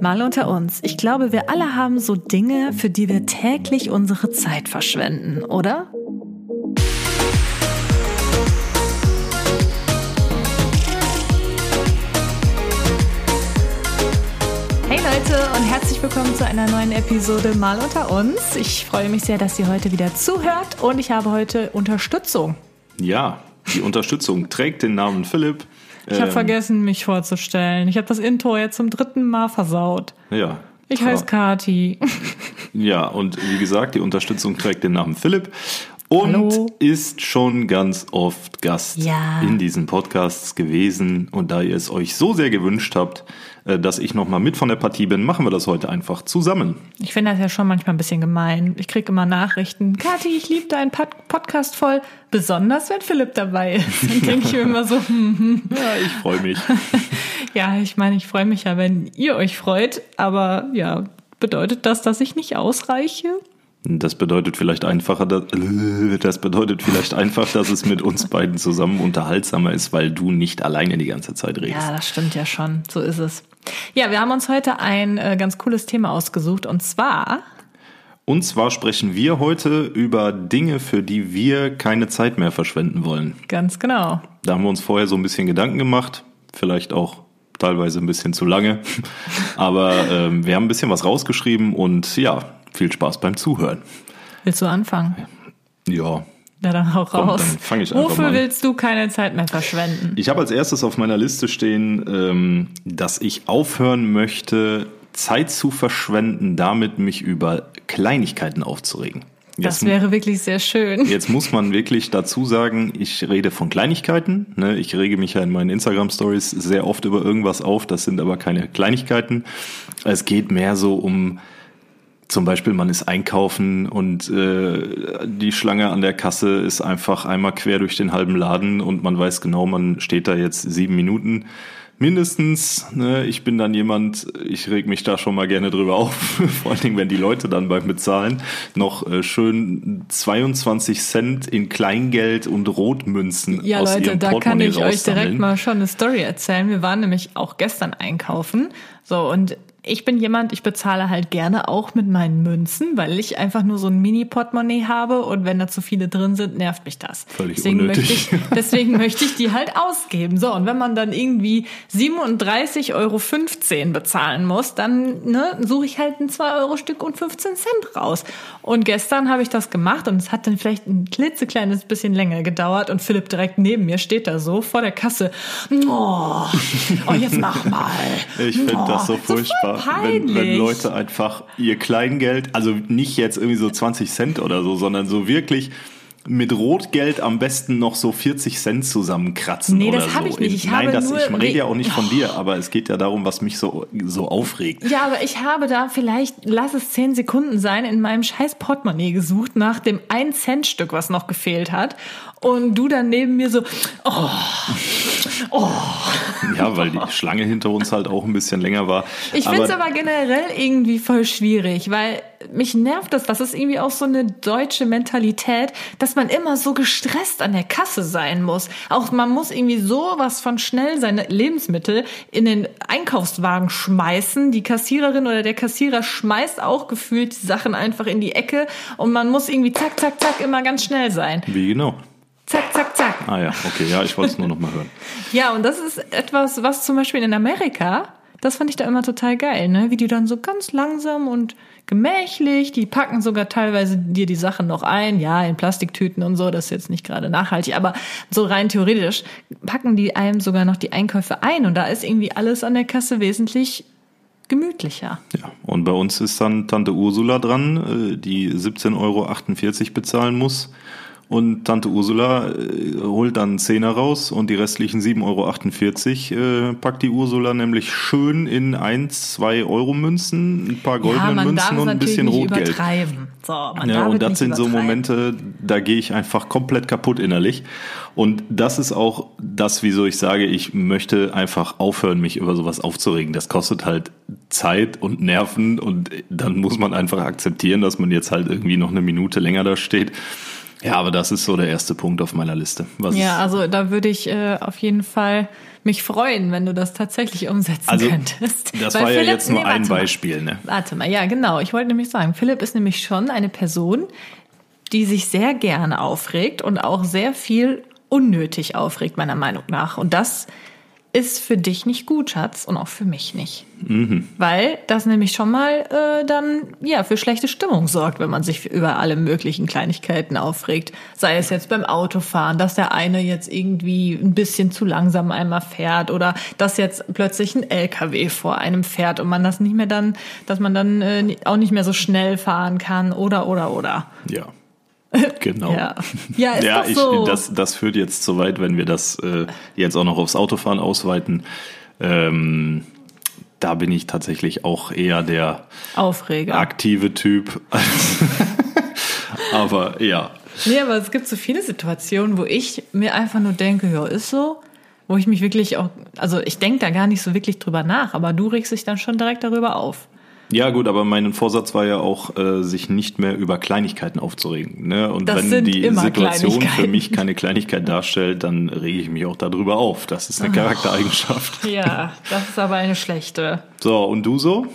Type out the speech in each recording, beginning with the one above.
Mal unter uns. Ich glaube, wir alle haben so Dinge, für die wir täglich unsere Zeit verschwenden, oder? Hey Leute und herzlich willkommen zu einer neuen Episode Mal unter uns. Ich freue mich sehr, dass ihr heute wieder zuhört und ich habe heute Unterstützung. Ja, die Unterstützung trägt den Namen Philipp. Ich habe ähm, vergessen, mich vorzustellen. Ich habe das Intro jetzt zum dritten Mal versaut. Ja. Ich heiße Kati. Ja, und wie gesagt, die Unterstützung trägt den Namen Philipp und Hallo. ist schon ganz oft Gast ja. in diesen Podcasts gewesen. Und da ihr es euch so sehr gewünscht habt, äh, dass ich nochmal mit von der Partie bin, machen wir das heute einfach zusammen. Ich finde das ja schon manchmal ein bisschen gemein. Ich kriege immer Nachrichten, Kathi, ich liebe deinen Pod Podcast voll, besonders wenn Philipp dabei ist. Dann denke ich mir immer so, hm, hm. ja, ich freue mich. ja, ich meine, ich freue mich ja, wenn ihr euch freut, aber ja, bedeutet das, dass ich nicht ausreiche? Das bedeutet vielleicht einfacher, das bedeutet vielleicht einfach, dass es mit uns beiden zusammen unterhaltsamer ist, weil du nicht alleine die ganze Zeit redest. Ja, das stimmt ja schon. So ist es. Ja, wir haben uns heute ein äh, ganz cooles Thema ausgesucht und zwar. Und zwar sprechen wir heute über Dinge, für die wir keine Zeit mehr verschwenden wollen. Ganz genau. Da haben wir uns vorher so ein bisschen Gedanken gemacht, vielleicht auch teilweise ein bisschen zu lange, aber ähm, wir haben ein bisschen was rausgeschrieben und ja, viel Spaß beim Zuhören. Willst du anfangen? Ja. Na dann hau raus. Komm, fang ich Wofür willst du keine Zeit mehr verschwenden? Ich habe als erstes auf meiner Liste stehen, ähm, dass ich aufhören möchte, Zeit zu verschwenden, damit mich über Kleinigkeiten aufzuregen. Jetzt, das wäre wirklich sehr schön. Jetzt muss man wirklich dazu sagen, ich rede von Kleinigkeiten. Ne? Ich rege mich ja in meinen Instagram-Stories sehr oft über irgendwas auf. Das sind aber keine Kleinigkeiten. Es geht mehr so um zum Beispiel, man ist einkaufen und äh, die Schlange an der Kasse ist einfach einmal quer durch den halben Laden und man weiß genau, man steht da jetzt sieben Minuten mindestens. Ne, ich bin dann jemand, ich reg mich da schon mal gerne drüber auf, vor allen Dingen, wenn die Leute dann beim Bezahlen noch äh, schön 22 Cent in Kleingeld und Rotmünzen ja, aus Leute, ihrem da kann ich euch direkt mal schon eine Story erzählen. Wir waren nämlich auch gestern einkaufen. So, und ich bin jemand, ich bezahle halt gerne auch mit meinen Münzen, weil ich einfach nur so ein Mini-Portemonnaie habe und wenn da zu viele drin sind, nervt mich das. Völlig deswegen unnötig. Möchte ich, deswegen möchte ich die halt ausgeben. So, und wenn man dann irgendwie 37,15 Euro bezahlen muss, dann ne, suche ich halt ein 2-Euro-Stück und 15 Cent raus. Und gestern habe ich das gemacht und es hat dann vielleicht ein klitzekleines bisschen länger gedauert und Philipp direkt neben mir steht da so vor der Kasse. Oh, oh jetzt mach mal. Ich finde oh, das so furchtbar. Wenn, wenn Leute einfach ihr Kleingeld, also nicht jetzt irgendwie so 20 Cent oder so, sondern so wirklich mit Rotgeld am besten noch so 40 Cent zusammenkratzen nee, oder das habe so. Ich nicht. Ich Nein, habe das, nur, ich rede ja auch nicht von dir, aber es geht ja darum, was mich so, so aufregt. Ja, aber ich habe da vielleicht, lass es 10 Sekunden sein, in meinem scheiß Portemonnaie gesucht nach dem 1-Cent-Stück, was noch gefehlt hat. Und du dann neben mir so, oh, oh. Ja, weil die Schlange hinter uns halt auch ein bisschen länger war. Ich finde es aber generell irgendwie voll schwierig, weil mich nervt das, das ist irgendwie auch so eine deutsche Mentalität, dass man immer so gestresst an der Kasse sein muss. Auch man muss irgendwie sowas von schnell seine Lebensmittel in den Einkaufswagen schmeißen. Die Kassiererin oder der Kassierer schmeißt auch gefühlt die Sachen einfach in die Ecke und man muss irgendwie zack, zack, zack immer ganz schnell sein. Wie genau? Zack, zack, zack. Ah ja, okay, ja, ich wollte es nur noch mal hören. ja, und das ist etwas, was zum Beispiel in Amerika, das fand ich da immer total geil, ne? Wie die dann so ganz langsam und gemächlich, die packen sogar teilweise dir die Sachen noch ein, ja, in Plastiktüten und so, das ist jetzt nicht gerade nachhaltig, aber so rein theoretisch packen die einem sogar noch die Einkäufe ein und da ist irgendwie alles an der Kasse wesentlich gemütlicher. Ja, und bei uns ist dann Tante Ursula dran, äh, die 17,48 Euro bezahlen muss und Tante Ursula äh, holt dann einen Zehner raus und die restlichen 7,48 Euro äh, packt die Ursula nämlich schön in 1, 2 Euro Münzen, ein paar goldenen ja, Münzen und ein bisschen Rotgeld. Übertreiben. So, man ja, und das sind so Momente, da gehe ich einfach komplett kaputt innerlich. Und das ist auch das, wieso ich sage, ich möchte einfach aufhören, mich über sowas aufzuregen. Das kostet halt Zeit und Nerven und dann muss man einfach akzeptieren, dass man jetzt halt irgendwie noch eine Minute länger da steht Ja, aber das ist so der erste Punkt auf meiner Liste. Was ja, also da würde ich äh, auf jeden Fall mich freuen, wenn du das tatsächlich umsetzen Also, könntest. das Weil war ja Philipp- jetzt nur nee, ein. Beispiel, ne? Warte mal, ja, genau. Ich wollte nämlich sagen, Philipp ist nämlich schon eine Person, die sich sehr gerne aufregt und auch sehr viel unnötig aufregt, meiner Meinung nach. Und das ist für dich nicht gut, Schatz, und auch für mich nicht. Weil das nämlich schon mal äh, dann ja für schlechte Stimmung sorgt, wenn man sich über alle möglichen Kleinigkeiten aufregt. Sei es jetzt beim Autofahren, dass der eine jetzt irgendwie ein bisschen zu langsam einmal fährt oder dass jetzt plötzlich ein LKW vor einem fährt und man das nicht mehr dann, dass man dann äh, auch nicht mehr so schnell fahren kann oder oder oder. Ja. Genau. Ja, ja ist ja, doch ich, so. das, das führt jetzt zu weit, wenn wir das äh, jetzt auch noch aufs Autofahren ausweiten. Ähm, da bin ich tatsächlich auch eher der Aufreger. aktive Typ. Aber ja, Nee, aber es gibt so viele Situationen, wo ich mir einfach nur denke, ja, ist so. Wo ich mich wirklich auch, also ich denke da gar nicht so wirklich drüber nach, aber du regst dich dann schon direkt darüber auf. Ja, gut, aber mein Vorsatz war ja auch, äh, sich nicht mehr über Kleinigkeiten aufzuregen. Ne? Und Das wenn die Situation für mich keine Kleinigkeit darstellt, dann rege ich mich auch darüber auf. Das ist eine Charaktereigenschaft. Ja, das ist aber eine schlechte. So, und du so?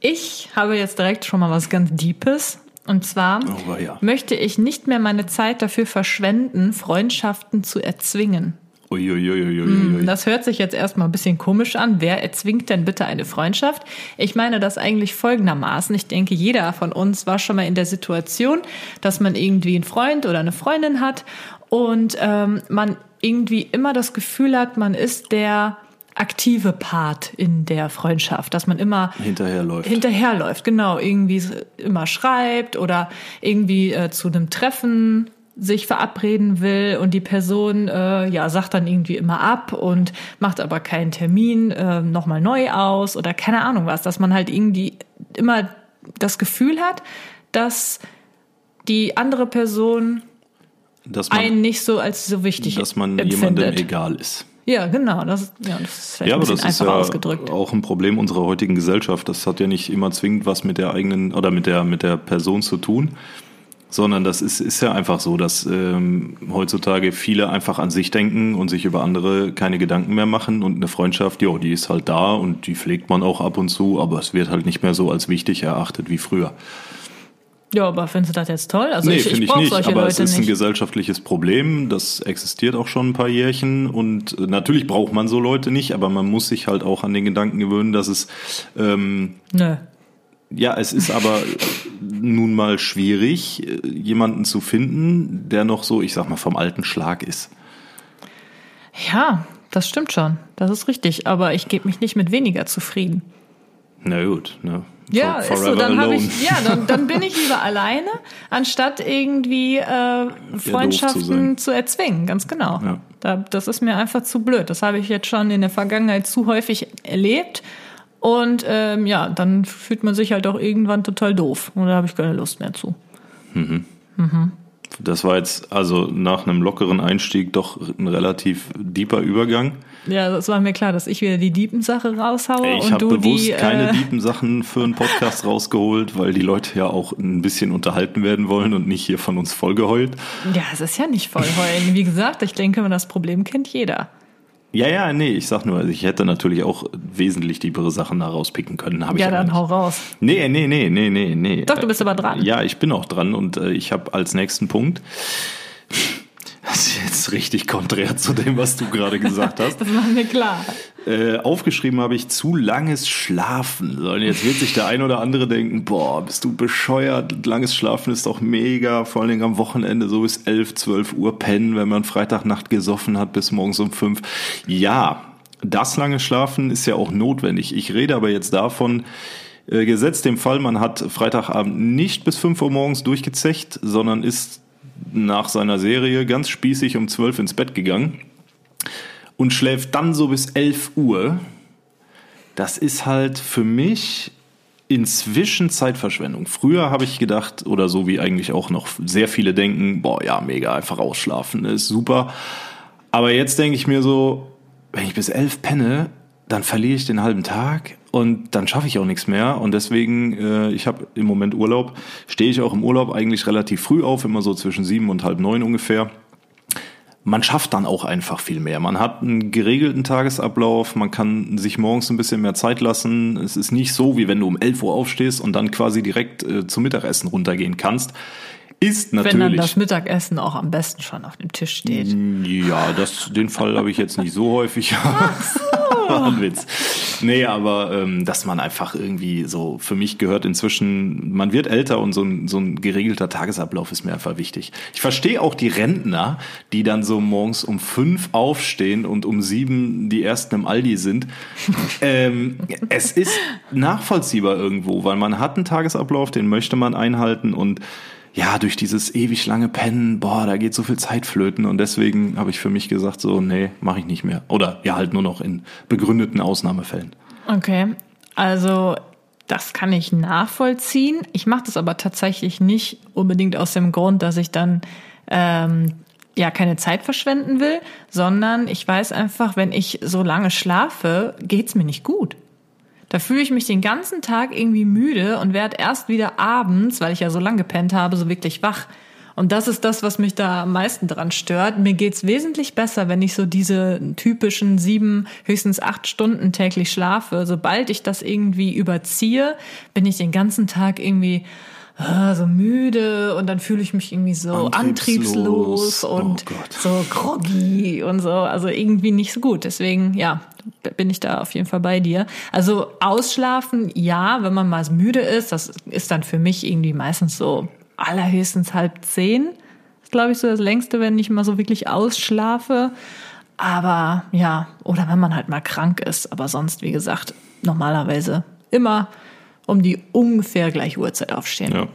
Ich habe jetzt direkt schon mal was ganz Deepes. Und zwar Oh, ja. möchte ich nicht mehr meine Zeit dafür verschwenden, Freundschaften zu erzwingen. Uiuiuiuiui. Das hört sich jetzt erstmal ein bisschen komisch an. Wer erzwingt denn bitte eine Freundschaft? Ich meine das eigentlich folgendermaßen. Ich denke, jeder von uns war schon mal in der Situation, dass man irgendwie einen Freund oder eine Freundin hat und ähm, man irgendwie immer das Gefühl hat, man ist der aktive Part in der Freundschaft, dass man immer Hinterherläuft. hinterherläuft, genau, irgendwie immer schreibt oder irgendwie äh, zu einem Treffen sich verabreden will und die Person äh, ja sagt dann irgendwie immer ab und macht aber keinen Termin äh, nochmal neu aus oder keine Ahnung was, dass man halt irgendwie immer das Gefühl hat, dass die andere Person dass man, einen nicht so als so wichtig dass man empfindet. jemandem egal ist. Ja, genau. Das, ist- ja, das ist vielleicht Ja, ein aber bisschen das ist ja ausgedrückt. auch ein Problem unserer heutigen Gesellschaft. Das hat ja nicht immer zwingend was mit der eigenen oder mit der mit der Person zu tun, sondern das ist ist ja einfach so, dass ähm, heutzutage viele einfach an sich denken und sich über andere keine Gedanken mehr machen und eine Freundschaft, ja, die ist halt da und die pflegt man auch ab und zu, aber es wird halt nicht mehr so als wichtig erachtet wie früher. Ja, aber findest du das jetzt toll? Also Nee, ich, finde ich ich nicht. Aber Leute es ist ein nicht. gesellschaftliches Problem. Das existiert auch schon ein paar Jährchen. Und äh, natürlich braucht man so Leute nicht, aber man muss sich halt auch an den Gedanken gewöhnen, dass es, ähm, Nö. Ja, es ist aber nun mal schwierig, jemanden zu finden, der noch so, ich sag mal, vom alten Schlag ist. Ja, das stimmt schon. Das ist richtig. Aber ich gebe mich nicht mit weniger zufrieden. Na gut, ne? Ja, For- ist so. Dann habe ich, ja, dann, dann bin ich lieber alleine, anstatt irgendwie äh, Freundschaften sein. zu erzwingen. Ganz genau. Ja. Da, das ist mir einfach zu blöd. Das habe ich jetzt schon in der Vergangenheit zu häufig erlebt. Und ähm, ja, dann fühlt man sich halt auch irgendwann total doof. Und da habe ich keine Lust mehr zu. Das war jetzt also nach einem lockeren Einstieg doch ein relativ deeper Übergang. Ja, das war mir klar, dass ich wieder die Diepensache raushaue Ey, Ich habe bewusst die. keine äh, diepen Sachen für einen Podcast rausgeholt, weil die Leute ja auch ein bisschen unterhalten werden wollen und nicht hier von uns vollgeheult. Ja, es ist ja nicht voll heulen. Wie gesagt, ich denke, das Problem kennt jeder. Ja, ja, nee, ich sag nur, also ich hätte natürlich auch wesentlich diepere Sachen da rauspicken können. Hab ich Ja, aber dann nicht. hau raus. Nee, nee, nee, nee, nee, nee. Doch, du bist aber dran. Ja, ich bin auch dran und äh, ich habe als nächsten Punkt. Das ist jetzt richtig konträr zu dem, was du gerade gesagt hast. Das war mir klar. Äh, aufgeschrieben habe ich zu langes Schlafen. Und jetzt wird sich der ein oder andere denken, boah, bist du bescheuert? Langes Schlafen ist doch mega, vor allen Dingen am Wochenende so bis 11, 12 Uhr pennen, wenn man Freitagnacht gesoffen hat bis morgens um 5. Ja, das lange Schlafen ist ja auch notwendig. Ich rede aber jetzt davon, äh, gesetzt dem Fall, man hat Freitagabend nicht bis 5 Uhr morgens durchgezecht, sondern ist nach seiner Serie ganz spießig um 12 ins Bett gegangen und schläft dann so bis 11 Uhr, das ist halt für mich inzwischen Zeitverschwendung. Früher habe ich gedacht, oder so wie eigentlich auch noch sehr viele denken, boah, ja, mega, einfach ausschlafen, ist super. Aber jetzt denke ich mir so, wenn ich bis 11 penne, dann verliere ich den halben Tag und dann schaffe ich auch nichts mehr. Und deswegen, äh, ich habe im Moment Urlaub, stehe ich auch im Urlaub eigentlich relativ früh auf, immer so zwischen sieben und halb neun ungefähr man schafft dann auch einfach viel mehr. Man hat einen geregelten Tagesablauf, man kann sich morgens ein bisschen mehr Zeit lassen. Es ist nicht so, wie wenn du um 11 Uhr aufstehst und dann quasi direkt äh, zum Mittagessen runtergehen kannst. Ist natürlich. Wenn dann das Mittagessen auch am besten schon auf dem Tisch steht. Ja, das, den Fall habe ich jetzt nicht so häufig. War ein Witz. Nee, aber ähm, dass man einfach irgendwie so, für mich gehört inzwischen, man wird älter und so ein, so ein geregelter Tagesablauf ist mir einfach wichtig. Ich verstehe auch die Rentner, die dann so morgens um fünf aufstehen und um sieben die ersten im Aldi sind. ähm, es ist nachvollziehbar irgendwo, weil man hat einen Tagesablauf, den möchte man einhalten und ja, durch dieses ewig lange Pennen, boah, da geht so viel Zeit flöten und deswegen habe ich für mich gesagt, so, nee, mache ich nicht mehr. Oder ja, halt nur noch in begründeten Ausnahmefällen. Okay, also das kann ich nachvollziehen. Ich mache das aber tatsächlich nicht unbedingt aus dem Grund, dass ich dann ähm, ja keine Zeit verschwenden will, sondern ich weiß einfach, wenn ich so lange schlafe, geht's mir nicht gut. Da fühle ich mich den ganzen Tag irgendwie müde und werde erst wieder abends, weil ich ja so lange gepennt habe, so wirklich wach. Und das ist das, was mich da am meisten dran stört. Mir geht's wesentlich besser, wenn ich so diese typischen sieben, höchstens acht Stunden täglich schlafe. Sobald ich das irgendwie überziehe, bin ich den ganzen Tag irgendwie ah, so müde und dann fühle ich mich irgendwie so antriebslos, antriebslos und oh so groggy und so. Also irgendwie nicht so gut. Deswegen, ja, bin ich da auf jeden Fall bei dir. Also ausschlafen, ja, wenn man mal müde ist, das ist dann für mich irgendwie meistens so allerhöchstens halb zehn. Das ist, glaube ich, so das längste, wenn ich mal so wirklich ausschlafe. Aber ja, oder wenn man halt mal krank ist. Aber sonst, wie gesagt, normalerweise immer um die ungefähr gleiche Uhrzeit aufstehen. Ja.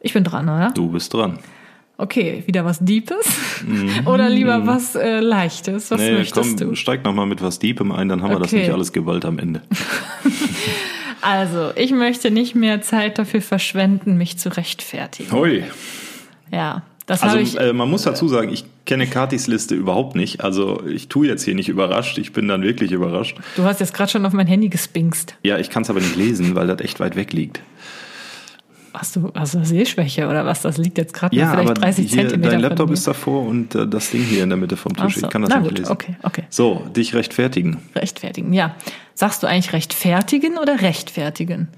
Ich bin dran, oder? Du bist dran. Okay, wieder was Deepes mhm. oder lieber was äh, Leichtes? Was nee, möchtest komm, du? Steig noch mal mit was Deepem ein, dann haben okay. wir das nicht alles Gewalt am Ende. also, ich möchte nicht mehr Zeit dafür verschwenden, mich zu rechtfertigen. Hui. Ja, das also ich, äh, man muss dazu sagen, ich kenne Katis Liste überhaupt nicht. Also ich tue jetzt hier nicht überrascht, ich bin dann wirklich überrascht. Du hast jetzt gerade schon auf mein Handy gespinkst. Ja, ich kann es aber nicht lesen, weil das echt weit weg liegt. Hast du, hast du Sehschwäche oder was? Das liegt jetzt gerade ja, vielleicht 30 hier, Zentimeter. Dein Laptop ist davor und äh, das Ding hier in der Mitte vom Tisch. So. Ich kann das Na nicht gut, lesen. Okay, okay. So, dich rechtfertigen. Rechtfertigen, ja. Sagst du eigentlich rechtfertigen oder rechtfertigen?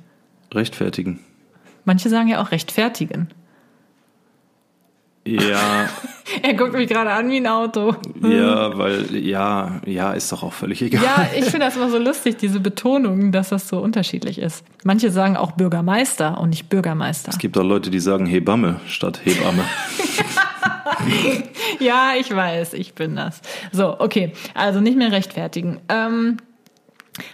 Rechtfertigen. Manche sagen ja auch rechtfertigen. Ja. er guckt mich gerade an wie ein Auto. Ja, weil, ja, ja, ist doch auch völlig egal. Ja, ich finde das immer so lustig, diese Betonung, dass das so unterschiedlich ist. Manche sagen auch Bürgermeister und nicht Bürgermeister. Es gibt auch Leute, die sagen Hebamme statt Hebamme. ja, ich weiß, ich bin das. So, okay, also nicht mehr rechtfertigen. Ähm,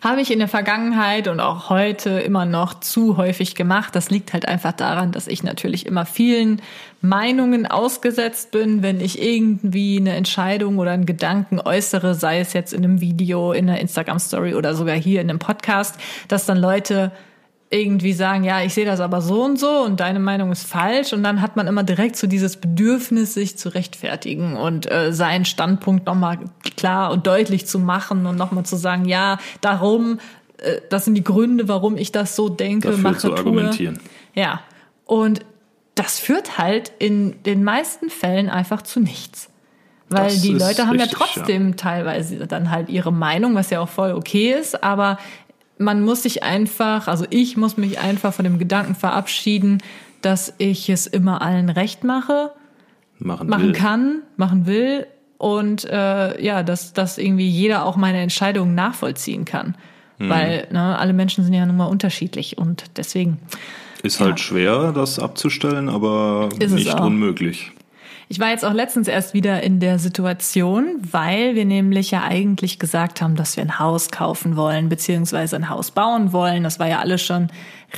habe ich in der Vergangenheit und auch heute immer noch zu häufig gemacht. Das liegt halt einfach daran, dass ich natürlich immer vielen Meinungen ausgesetzt bin, wenn ich irgendwie eine Entscheidung oder einen Gedanken äußere, sei es jetzt in einem Video, in einer Instagram Story oder sogar hier in einem Podcast, dass dann Leute irgendwie sagen, ja, ich sehe das aber so und so und deine Meinung ist falsch und dann hat man immer direkt so dieses Bedürfnis, sich zu rechtfertigen und äh, seinen Standpunkt nochmal klar und deutlich zu machen und nochmal zu sagen, ja, darum, äh, das sind die Gründe, warum ich das so denke, Dafür mache, zu argumentieren. Ja, und das führt halt in den meisten Fällen einfach zu nichts. Weil das die Leute haben richtig, ja trotzdem ja. teilweise dann halt ihre Meinung, was ja auch voll okay ist, aber man muss sich einfach, also ich muss mich einfach von dem Gedanken verabschieden, dass ich es immer allen recht mache, machen, machen will. kann, machen will und äh, ja, dass, dass irgendwie jeder auch meine Entscheidungen nachvollziehen kann. Mhm. Weil ne, alle Menschen sind ja nun mal unterschiedlich und deswegen. Ist halt ja. schwer, das abzustellen, aber ist nicht unmöglich. Ich war jetzt auch letztens erst wieder in der Situation, weil wir nämlich ja eigentlich gesagt haben, dass wir ein Haus kaufen wollen, beziehungsweise ein Haus bauen wollen. Das war ja alles schon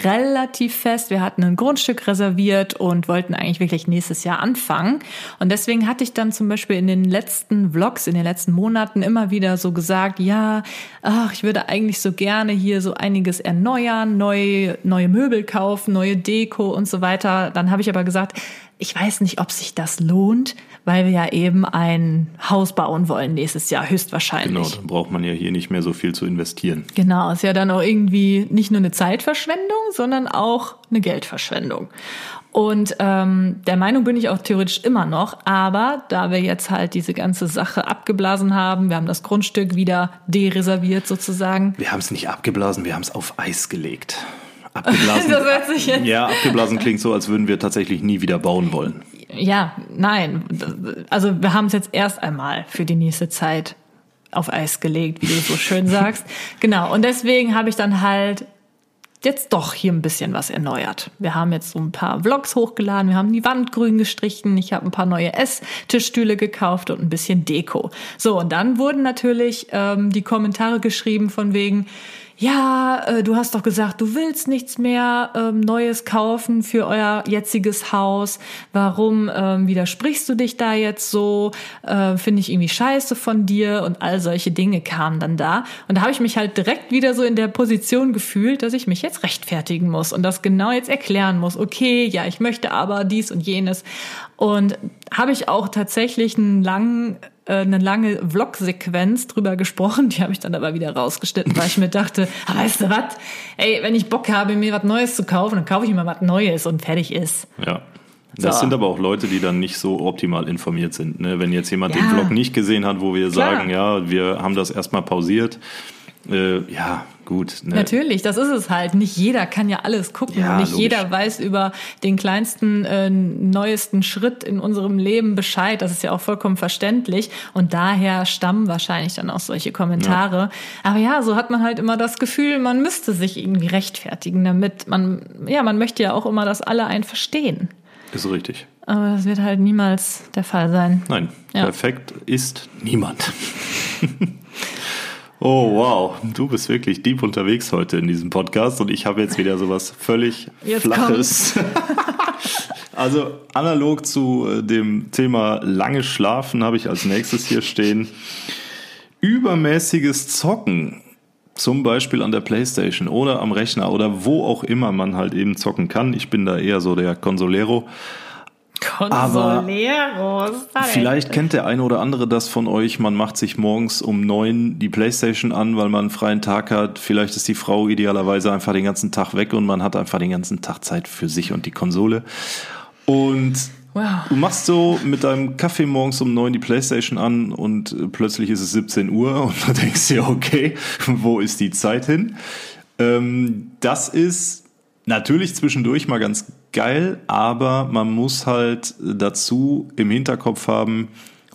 relativ fest. Wir hatten ein Grundstück reserviert und wollten eigentlich wirklich nächstes Jahr anfangen. Und deswegen hatte ich dann zum Beispiel in den letzten Vlogs, in den letzten Monaten immer wieder so gesagt, ja, ach, ich würde eigentlich so gerne hier so einiges erneuern, neue, neue Möbel kaufen, neue Deko und so weiter. Dann habe ich aber gesagt, ich weiß nicht, ob sich das lohnt, weil wir ja eben ein Haus bauen wollen nächstes Jahr, höchstwahrscheinlich. Genau, dann braucht man ja hier nicht mehr so viel zu investieren. Genau, ist ja dann auch irgendwie nicht nur eine Zeitverschwendung, sondern auch eine Geldverschwendung. Und ähm, der Meinung bin ich auch theoretisch immer noch, aber da wir jetzt halt diese ganze Sache abgeblasen haben, wir haben das Grundstück wieder dereserviert sozusagen. Wir haben es nicht abgeblasen, wir haben es auf Eis gelegt. Abgeblasen. das hört sich jetzt. Ja, abgeblasen klingt so, als würden wir tatsächlich nie wieder bauen wollen. Ja, nein. Also wir haben es jetzt erst einmal für die nächste Zeit auf Eis gelegt, wie du so schön sagst. genau. Und deswegen habe ich dann halt jetzt doch hier ein bisschen was erneuert. Wir haben jetzt so ein paar Vlogs hochgeladen, wir haben die Wand grün gestrichen, ich habe ein paar neue Esstischstühle gekauft und ein bisschen Deko. So, und dann wurden natürlich ähm, die Kommentare geschrieben von wegen, ja, äh, du hast doch gesagt, du willst nichts mehr ähm, Neues kaufen für euer jetziges Haus. Warum ähm, widersprichst du dich da jetzt so? Äh, Finde ich irgendwie scheiße von dir und all solche Dinge kamen dann da. Und da habe ich mich halt direkt wieder so in der Position gefühlt, dass ich mich jetzt rechtfertigen muss und das genau jetzt erklären muss. Okay, ja, ich möchte aber dies und jenes. Und habe ich auch tatsächlich einen langen eine lange Vlog-Sequenz drüber gesprochen, die habe ich dann aber wieder rausgeschnitten, weil ich mir dachte, ah, weißt du was, ey, wenn ich Bock habe, mir was Neues zu kaufen, dann kaufe ich mir was Neues und fertig ist. Ja. Das so. sind aber auch Leute, die dann nicht so optimal informiert sind. Ne? Wenn jetzt jemand ja. den Vlog nicht gesehen hat, wo wir Klar. sagen, ja, wir haben das erstmal pausiert, äh, ja, gut. Ne? Natürlich, das ist es halt. Nicht jeder kann ja alles gucken. Ja, nicht logisch. jeder weiß über den kleinsten, äh, neuesten Schritt in unserem Leben Bescheid. Das ist ja auch vollkommen verständlich. Und daher stammen wahrscheinlich dann auch solche Kommentare. Ja. Aber ja, so hat man halt immer das Gefühl, man müsste sich irgendwie rechtfertigen, damit man, ja, man möchte ja auch immer, dass alle einen verstehen. Ist richtig. Aber das wird halt niemals der Fall sein. Nein, ja. perfekt ist niemand. Oh wow, du bist wirklich deep unterwegs heute in diesem Podcast und ich habe jetzt wieder sowas völlig jetzt Flaches. also analog zu äh, dem Thema lange Schlafen habe ich als nächstes hier stehen. Übermäßiges Zocken, zum Beispiel an der Playstation oder am Rechner oder wo auch immer man halt eben zocken kann. Ich bin da eher so der Consolero. Consoleros. Vielleicht kennt der eine oder andere das von euch. Man macht sich morgens um neun die Playstation an, weil man einen freien Tag hat. Vielleicht ist die Frau idealerweise einfach den ganzen Tag weg und man hat einfach den ganzen Tag Zeit für sich und die Konsole. Und wow. du machst so mit deinem Kaffee morgens um neun die Playstation an und plötzlich ist es 17 Uhr und du denkst dir, okay, wo ist die Zeit hin? Ähm, das ist natürlich zwischendurch mal ganz geil, aber man muss halt dazu im Hinterkopf haben,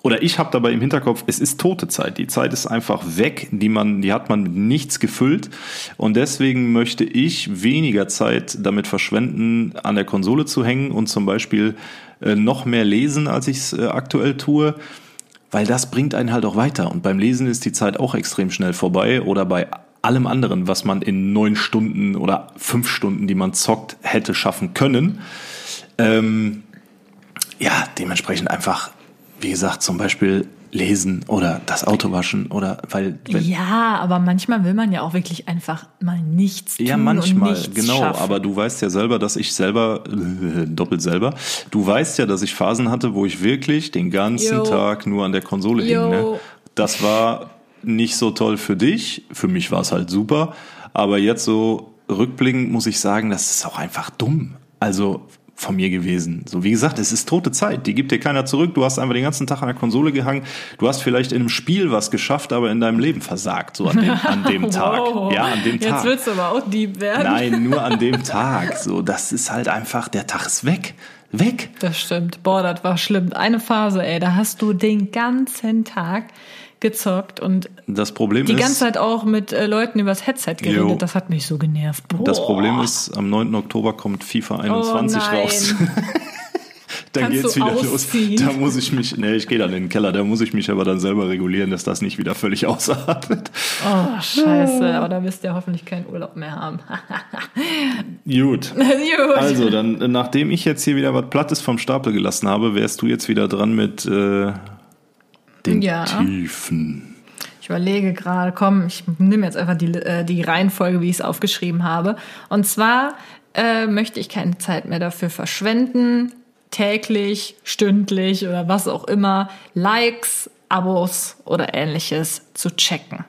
oder ich habe dabei im Hinterkopf, es ist tote Zeit. Die Zeit ist einfach weg, die man, die hat man mit nichts gefüllt. Und deswegen möchte ich weniger Zeit damit verschwenden, an der Konsole zu hängen und zum Beispiel äh, noch mehr lesen, als ich es äh, aktuell tue. Weil das bringt einen halt auch weiter. Und beim Lesen ist die Zeit auch extrem schnell vorbei. Oder bei allem anderen, was man in neun Stunden oder fünf Stunden, die man zockt, hätte schaffen können. Ähm, ja, dementsprechend einfach, wie gesagt, zum Beispiel lesen oder das Auto waschen oder weil ja, aber manchmal will man ja auch wirklich einfach mal nichts tun ja manchmal und nichts genau, schaffen. aber du weißt ja selber, dass ich selber äh, doppelt selber, du weißt ja, dass ich Phasen hatte, wo ich wirklich den ganzen Yo. Tag nur an der Konsole Yo. hing. Ne? Das war nicht so toll für dich. Für mich war es halt super. Aber jetzt so rückblickend muss ich sagen, das ist auch einfach dumm. Also von mir gewesen. So wie gesagt, es ist tote Zeit. Die gibt dir keiner zurück. Du hast einfach den ganzen Tag an der Konsole gehangen. Du hast vielleicht in einem Spiel was geschafft, aber in deinem Leben versagt. So an dem, an dem Tag. wow. Ja, an dem Tag. Jetzt willst du aber auch Dieb werden. Nein, nur an dem Tag. So, das ist halt einfach, der Tag ist weg. Weg. Das stimmt. Boah, das war schlimm. Eine Phase, ey, da hast du den ganzen Tag gezockt und das Problem die ist, ganze Zeit auch mit äh, Leuten übers Headset geredet. Jo. Das hat mich so genervt. Boah. Das Problem ist, am 9. Oktober kommt FIFA 21 oh raus. dann Kannst geht's wieder ausziehen? los. Da muss ich mich, nee, ich gehe dann in den Keller, da muss ich mich aber dann selber regulieren, dass das nicht wieder völlig ausatmet. Oh, scheiße. Aber da wirst du ja hoffentlich keinen Urlaub mehr haben. Gut. Gut. Also, dann, nachdem ich jetzt hier wieder was Plattes vom Stapel gelassen habe, wärst du jetzt wieder dran mit äh, den Ja. Tiefen. Ich überlege gerade, komm, ich nehme jetzt einfach die, äh, die Reihenfolge, wie ich es aufgeschrieben habe. Und zwar äh, möchte ich keine Zeit mehr dafür verschwenden, täglich, stündlich oder was auch immer, Likes, Abos oder ähnliches zu checken.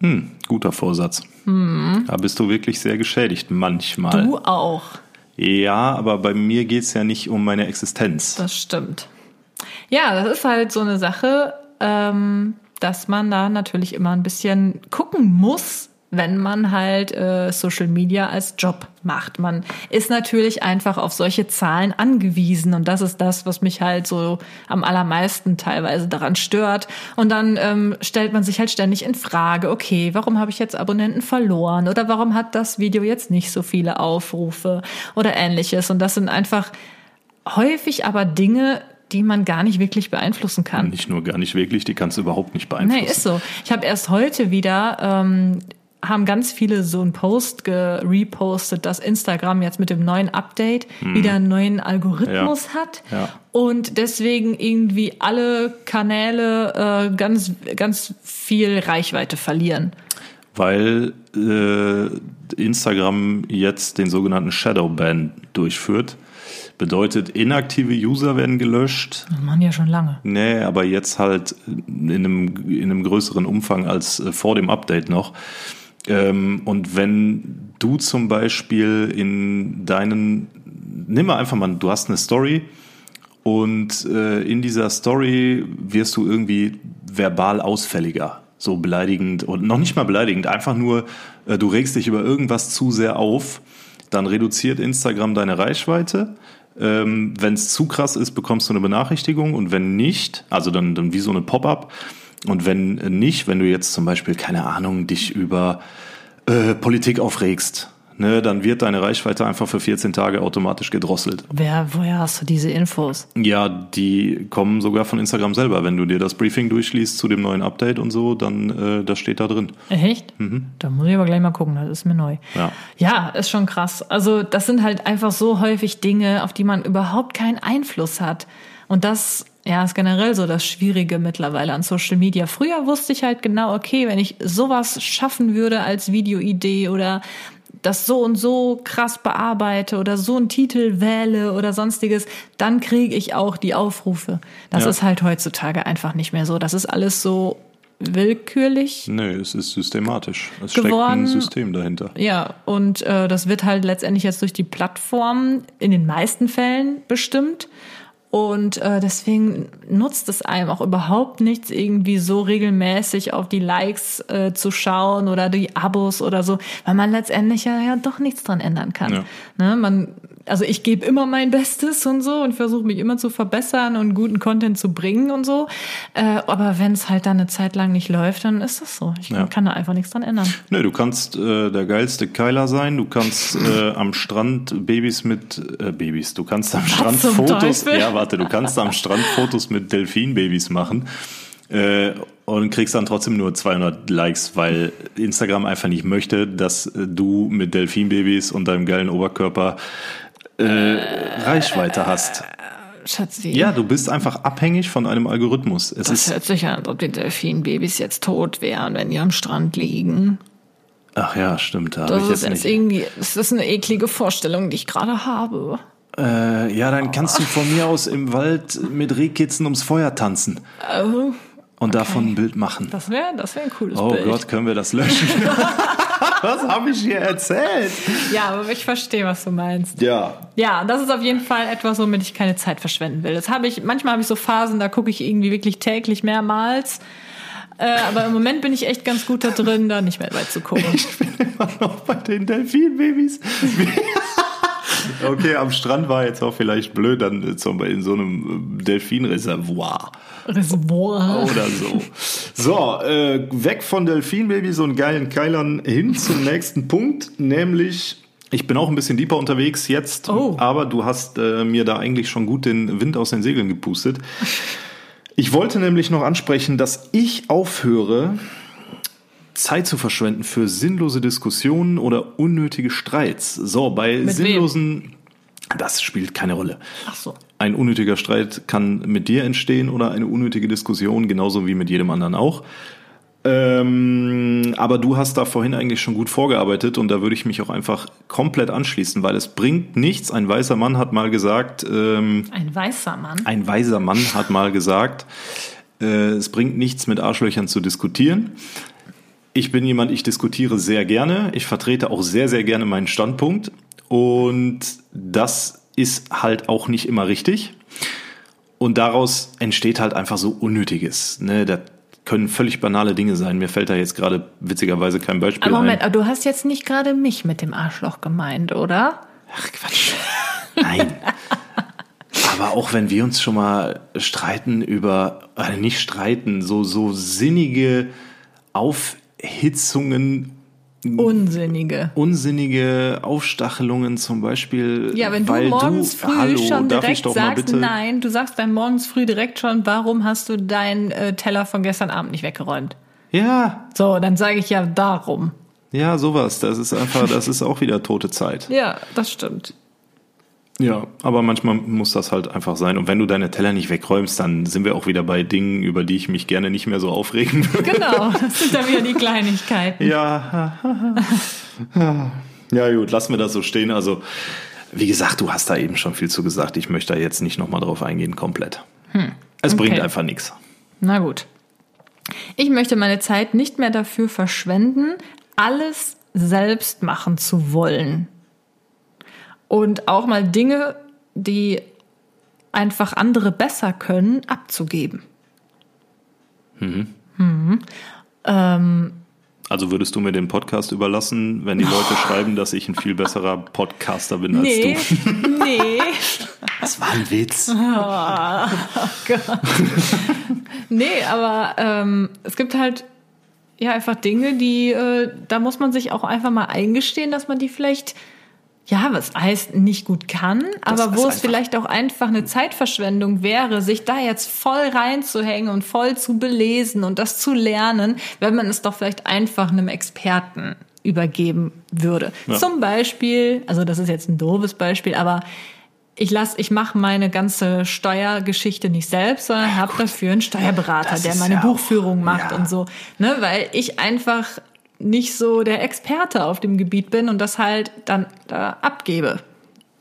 Hm, guter Vorsatz. Da bist du wirklich sehr geschädigt, manchmal. Du auch, Ja, aber bei mir geht's ja nicht um meine Existenz. das stimmt. Ja, das ist halt so eine Sache, ähm, dass man da natürlich immer ein bisschen gucken muss, wenn man halt äh, Social Media als Job macht. Man ist natürlich einfach auf solche Zahlen angewiesen und das ist das, was mich halt so am allermeisten teilweise daran stört. Und dann ähm, stellt man sich halt ständig in Frage, okay, warum habe ich jetzt Abonnenten verloren oder warum hat das Video jetzt nicht so viele Aufrufe oder ähnliches. Und das sind einfach häufig aber Dinge, die man gar nicht wirklich beeinflussen kann. Nicht nur gar nicht wirklich, die kannst du überhaupt nicht beeinflussen. Nee, ist so. Ich habe erst heute wieder, ähm, haben ganz viele so einen Post gerepostet, dass Instagram jetzt mit dem neuen Update wieder einen neuen Algorithmus hat. Mhm. Ja. Und deswegen irgendwie alle Kanäle äh, ganz, ganz viel Reichweite verlieren. Weil äh, Instagram jetzt den sogenannten Shadowban durchführt. Bedeutet, inaktive User werden gelöscht. Das machen ja schon lange. Nee, aber jetzt halt in einem, in einem größeren Umfang als äh, vor dem Update noch. Ähm, und wenn du zum Beispiel in deinen, nimm mal einfach mal, du hast eine Story und äh, in dieser Story wirst du irgendwie verbal ausfälliger, so beleidigend und noch nicht mal beleidigend, einfach nur, äh, du regst dich über irgendwas zu sehr auf, dann reduziert Instagram deine Reichweite. Ähm, wenn es zu krass ist, bekommst du eine Benachrichtigung und wenn nicht, also dann, dann wie so eine Pop-up. Und wenn nicht, wenn du jetzt zum Beispiel, keine Ahnung, dich über äh, Politik aufregst, ne, dann wird deine Reichweite einfach für 14 Tage automatisch gedrosselt. Wer, woher hast du diese Infos? Ja, die kommen sogar von Instagram selber. Wenn du dir das Briefing durchliest zu dem neuen Update und so, dann äh, das steht da drin. Echt? Da muss ich aber gleich mal gucken, das ist mir neu. Ja. Ja, ist schon krass. Also das sind halt einfach so häufig Dinge, auf die man überhaupt keinen Einfluss hat. Und das, ja, ist generell so das Schwierige mittlerweile an Social Media. Früher wusste ich halt genau, okay, wenn ich sowas schaffen würde als Videoidee oder das so und so krass bearbeite oder so einen Titel wähle oder sonstiges, dann kriege ich auch die Aufrufe. Das Ja. ist halt heutzutage einfach nicht mehr so. Das ist alles so willkürlich Nee, es ist systematisch. Es steckt Geworden. ein System dahinter. ja, und äh, das wird halt letztendlich jetzt durch die Plattform in den meisten Fällen bestimmt. Und äh, deswegen nutzt es einem auch überhaupt nichts, irgendwie so regelmäßig auf die Likes äh, zu schauen oder die Abos oder so, weil man letztendlich ja, ja doch nichts dran ändern kann. Ja. Ne, man, also ich gebe immer mein Bestes und so und versuche mich immer zu verbessern und guten Content zu bringen und so. Äh, aber wenn es halt dann eine Zeit lang nicht läuft, dann ist das so. Ich Ja. kann da einfach nichts dran ändern. Nee, du kannst äh, der geilste Keiler sein, du kannst äh, am Strand Babys mit äh, Babys, du kannst am Strand Fotos, Teufel? ja warte, du kannst am Strand Fotos mit Delfinbabys machen äh, und kriegst dann trotzdem nur 200 Likes, weil Instagram einfach nicht möchte, dass du mit Delfinbabys und deinem geilen Oberkörper äh, Reichweite hast. Schatzi. Ja, du bist einfach abhängig von einem Algorithmus. Es Das ist, hört sich an, als ob die Delfinbabys jetzt tot wären, wenn die am Strand liegen. ach ja, stimmt, da Das ich ist jetzt nicht. irgendwie, das ist eine eklige Vorstellung, die ich gerade habe. Äh, ja, dann kannst du von mir aus im Wald mit Rehkitzen ums Feuer tanzen Oh, und davon ein Bild machen. das wäre das wär ein cooles Oh Bild. Gott, können wir das löschen? Was habe ich hier erzählt? Ja, aber ich verstehe, was du meinst. Ja, Ja, das ist auf jeden Fall etwas, womit ich keine Zeit verschwenden will. Das habe ich, manchmal habe ich so Phasen, da gucke ich irgendwie wirklich täglich mehrmals. Äh, aber im Moment bin ich echt ganz gut da drin, da nicht mehr weit zu gucken. ich bin immer noch bei den Delfinbabys. Okay, am Strand war jetzt auch vielleicht blöd, dann zum Beispiel in so einem äh, Delfinreservoir Reservoir. oder so. So, äh, weg von Delfinbabys und geilen Keilern hin zum nächsten Punkt, nämlich Ich bin auch ein bisschen deeper unterwegs jetzt, Oh. aber du hast äh, mir da eigentlich schon gut den Wind aus den Segeln gepustet. Ich wollte nämlich noch ansprechen, dass ich aufhöre, Zeit zu verschwenden für sinnlose Diskussionen oder unnötige Streits. So, bei wem? sinnlosen, das spielt keine Rolle. Ach so. Ein unnötiger Streit kann mit dir entstehen oder eine unnötige Diskussion, genauso wie mit jedem anderen auch. Ähm, aber du hast da vorhin eigentlich schon gut vorgearbeitet und da würde ich mich auch einfach komplett anschließen, weil es bringt nichts. Ein weißer Mann hat mal gesagt, ähm, Ein weißer Mann. ein weiser Mann hat mal gesagt, äh, es bringt nichts mit Arschlöchern zu diskutieren. Ich bin jemand, ich diskutiere sehr gerne. Ich vertrete auch sehr, sehr gerne meinen Standpunkt. Und das ist halt auch nicht immer richtig. Und daraus entsteht halt einfach so Unnötiges. Ne? Da können völlig banale Dinge sein. Mir fällt da jetzt gerade witzigerweise kein Beispiel Aber Moment, ein. aber du hast jetzt nicht gerade mich mit dem Arschloch gemeint, oder? Ach Quatsch. Nein. Aber auch wenn wir uns schon mal streiten über, äh, nicht streiten, so, so sinnige Aufhitzungen, Unsinnige. unsinnige Aufstachelungen zum Beispiel. Ja, wenn du morgens früh hallo, schon direkt sagst, nein, du sagst dann morgens früh direkt schon, warum hast du deinen äh, Teller von gestern Abend nicht weggeräumt? Ja, So, dann sage ich ja darum. ja, sowas. Das ist einfach, das ist auch wieder tote Zeit. Ja, das stimmt. Ja, aber manchmal muss das halt einfach sein. Und wenn du deine Teller nicht wegräumst, dann sind wir auch wieder bei Dingen, über die ich mich gerne nicht mehr so aufregen würde. Genau, das sind dann wieder die Kleinigkeiten. Ja. ja, gut, lassen wir das so stehen. Also, wie gesagt, du hast da eben schon viel zu gesagt. Ich möchte da jetzt nicht nochmal drauf eingehen, komplett. Es bringt okay. einfach nichts. Na gut. Ich möchte meine Zeit nicht mehr dafür verschwenden, alles selbst machen zu wollen. Und auch mal Dinge, die einfach andere besser können, abzugeben. Also würdest du mir den Podcast überlassen, wenn die Leute schreiben, dass ich ein viel besserer Podcaster bin als Nee, du? nee, Das war ein Witz. nee, aber ähm, es gibt halt ja einfach Dinge, die, äh, da muss man sich auch einfach mal eingestehen, dass man die vielleicht, ja, was heißt, nicht gut kann, aber ist wo es vielleicht auch einfach eine Zeitverschwendung wäre, sich da jetzt voll reinzuhängen und voll zu belesen und das zu lernen, wenn man es doch vielleicht einfach einem Experten übergeben würde. Ja. Zum Beispiel, also das ist jetzt ein doofes Beispiel, aber ich lass, ich mache meine ganze Steuergeschichte nicht selbst, sondern habe dafür einen Steuerberater, Das der meine ja Buchführung macht ja. und so, ne, weil ich einfach nicht so der Experte auf dem Gebiet bin und das halt dann da abgebe.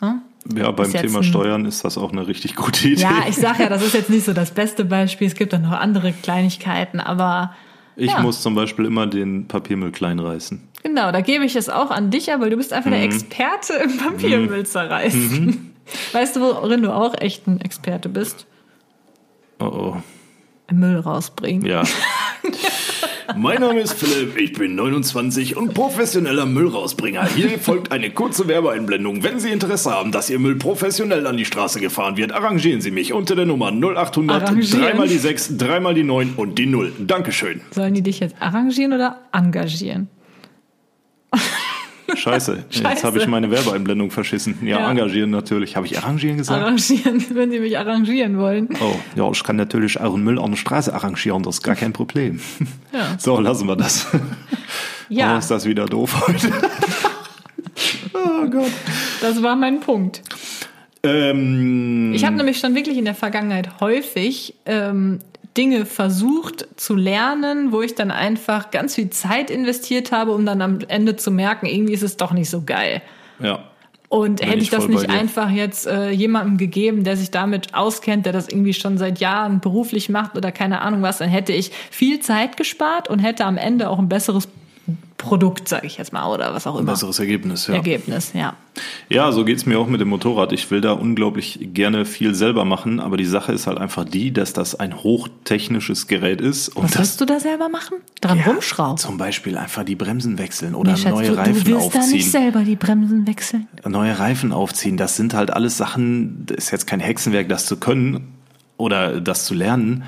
Ne? Ja, beim Thema Steuern ist das auch eine richtig gute Idee. Ja, ich sag ja, das ist jetzt nicht so das beste Beispiel. Es gibt dann noch andere Kleinigkeiten, aber Ich Ja. muss zum Beispiel immer den Papiermüll klein reißen. genau, da gebe ich es auch an dich, aber du bist einfach Mhm. der Experte im Papiermüll zerreißen. Weißt du, worin du auch echt ein Experte bist? Oh oh. Müll rausbringen. Ja. mein Name ist Philipp, ich bin 29 und professioneller Müllrausbringer. Hier folgt eine kurze Werbeeinblendung. Wenn Sie Interesse haben, dass Ihr Müll professionell an die Straße gefahren wird, arrangieren Sie mich unter der Nummer 0800 Arrangieren? 3 mal die 6, 3 mal die 9 und die 0. Dankeschön. Sollen die dich jetzt arrangieren oder engagieren? Scheiße, jetzt Scheiße. habe ich meine Werbeeinblendung verschissen. Ja, Ja. engagieren natürlich. Habe ich arrangieren gesagt? Arrangieren, wenn sie mich arrangieren wollen. Oh, ja, ich kann natürlich euren Müll an der Straße arrangieren, das ist gar kein Problem. Ja. So, lassen wir das. Ja. Oh, ist das wieder doof heute. oh Gott. Das war mein Punkt. Ähm, Ich habe nämlich schon wirklich in der Vergangenheit häufig ähm, Dinge versucht zu lernen, wo ich dann einfach ganz viel Zeit investiert habe, um dann am Ende zu merken, irgendwie ist es doch nicht so geil. ja. Und Bin hätte ich das nicht einfach jetzt äh, jemandem gegeben, der sich damit auskennt, der das irgendwie schon seit Jahren beruflich macht oder keine Ahnung was, dann hätte ich viel Zeit gespart und hätte am Ende auch ein besseres Produkt, sage ich jetzt mal, oder was auch immer. Besseres Ergebnis, ja. Ergebnis, ja. Ja, so geht's mir auch mit dem Motorrad. Ich will da unglaublich gerne viel selber machen, aber die Sache ist halt einfach die, dass das ein hochtechnisches Gerät ist. Und Was das willst du da selber machen? Dran rumschrauben. Zum Beispiel einfach die Bremsen wechseln oder Nee, Schatz, neue du, du Reifen willst da nicht aufziehen. selber die Bremsen wechseln? neue Reifen aufziehen, das sind halt alles Sachen, das ist jetzt kein Hexenwerk, das zu können oder das zu lernen.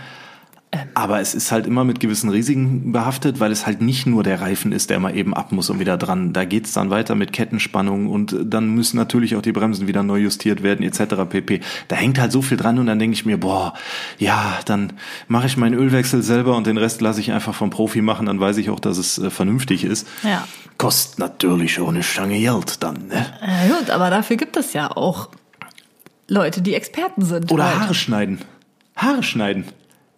Aber es ist halt immer mit gewissen Risiken behaftet, weil es halt nicht nur der Reifen ist, der mal eben ab muss und wieder dran. Da geht's dann weiter mit Kettenspannung und dann müssen natürlich auch die Bremsen wieder neu justiert werden etc. pp. Da hängt halt so viel dran und dann denke ich mir, boah, ja, dann mache ich meinen Ölwechsel selber und den Rest lasse ich einfach vom Profi machen, dann weiß ich auch, dass es äh, vernünftig ist. Ja. Kostet natürlich eine Stange Geld dann, ne? Ja, gut, aber dafür gibt es ja auch Leute, die Experten sind. Oder halt. Haare schneiden. Haare schneiden.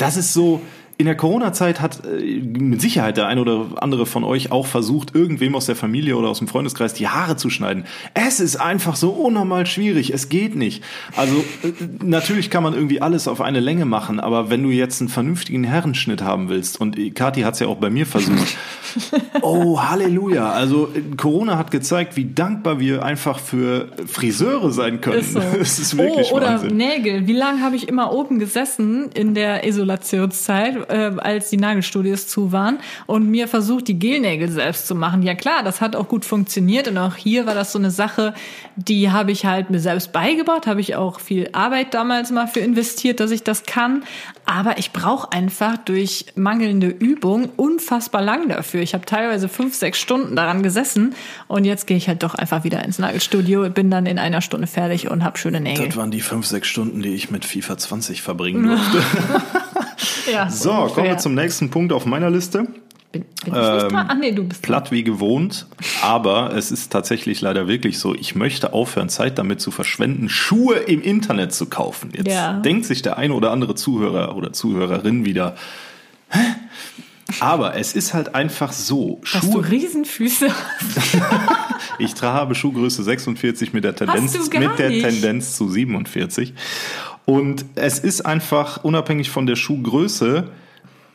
Das ist so, in der Corona-Zeit hat äh, mit Sicherheit der ein oder andere von euch auch versucht, irgendwem aus der Familie oder aus dem Freundeskreis die Haare zu schneiden. Es ist einfach so unnormal schwierig. Es geht nicht. Also äh, natürlich kann man irgendwie alles auf eine Länge machen, aber wenn du jetzt einen vernünftigen Herrenschnitt haben willst, und Kathi hat es ja auch bei mir versucht, oh Halleluja. Also äh, Corona hat gezeigt, wie dankbar wir einfach für Friseure sein können. Ist so. Es ist wirklich oh, oder Wahnsinn. Nägel. Wie lange habe ich immer oben gesessen in der Isolationszeit, äh, als die Nagelstudios zu waren und mir versucht, die Gelnägel selbst zu machen? Ja klar, das hat auch gut funktioniert und auch hier war das so eine Sache, die habe ich halt mir selbst beigebracht, habe ich auch viel Arbeit damals mal für investiert, dass ich das kann. Aber ich brauche einfach durch mangelnde Übung unfassbar lang dafür. Ich habe teilweise fünf, sechs Stunden daran gesessen und jetzt gehe ich halt doch einfach wieder ins Nagelstudio, bin dann in einer Stunde fertig und habe schöne Nägel. Das waren die fünf, sechs Stunden, die ich mit FIFA 20 verbringen durfte. Ja, So, ungefähr. kommen wir zum nächsten Punkt auf meiner Liste. Bin, bin ich nicht dran? Ach nee, du bist. Platt wie gewohnt, aber es ist tatsächlich leider wirklich so, ich möchte aufhören, Zeit damit zu verschwenden, Schuhe im Internet zu kaufen. Jetzt Ja. denkt sich der eine oder andere Zuhörer oder Zuhörerin wieder, Hä? aber es ist halt einfach so, Dass du Schuhe, Riesenfüße hast. ich habe Schuhgröße 46 mit der Tendenz, du mit der nicht? Tendenz zu 47. Und es ist einfach unabhängig von der Schuhgröße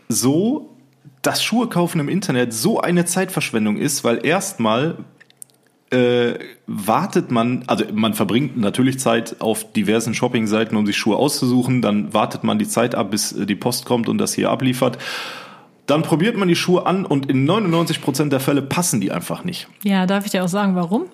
so, dass Schuhe kaufen im Internet so eine Zeitverschwendung ist, weil erstmal äh, wartet man, also man verbringt natürlich Zeit auf diversen Shoppingseiten, um sich Schuhe auszusuchen, dann wartet man die Zeit ab, bis die Post kommt und das hier abliefert. Dann probiert man die Schuhe an und in 99% der Fälle passen die einfach nicht. Ja, darf ich dir auch sagen, warum?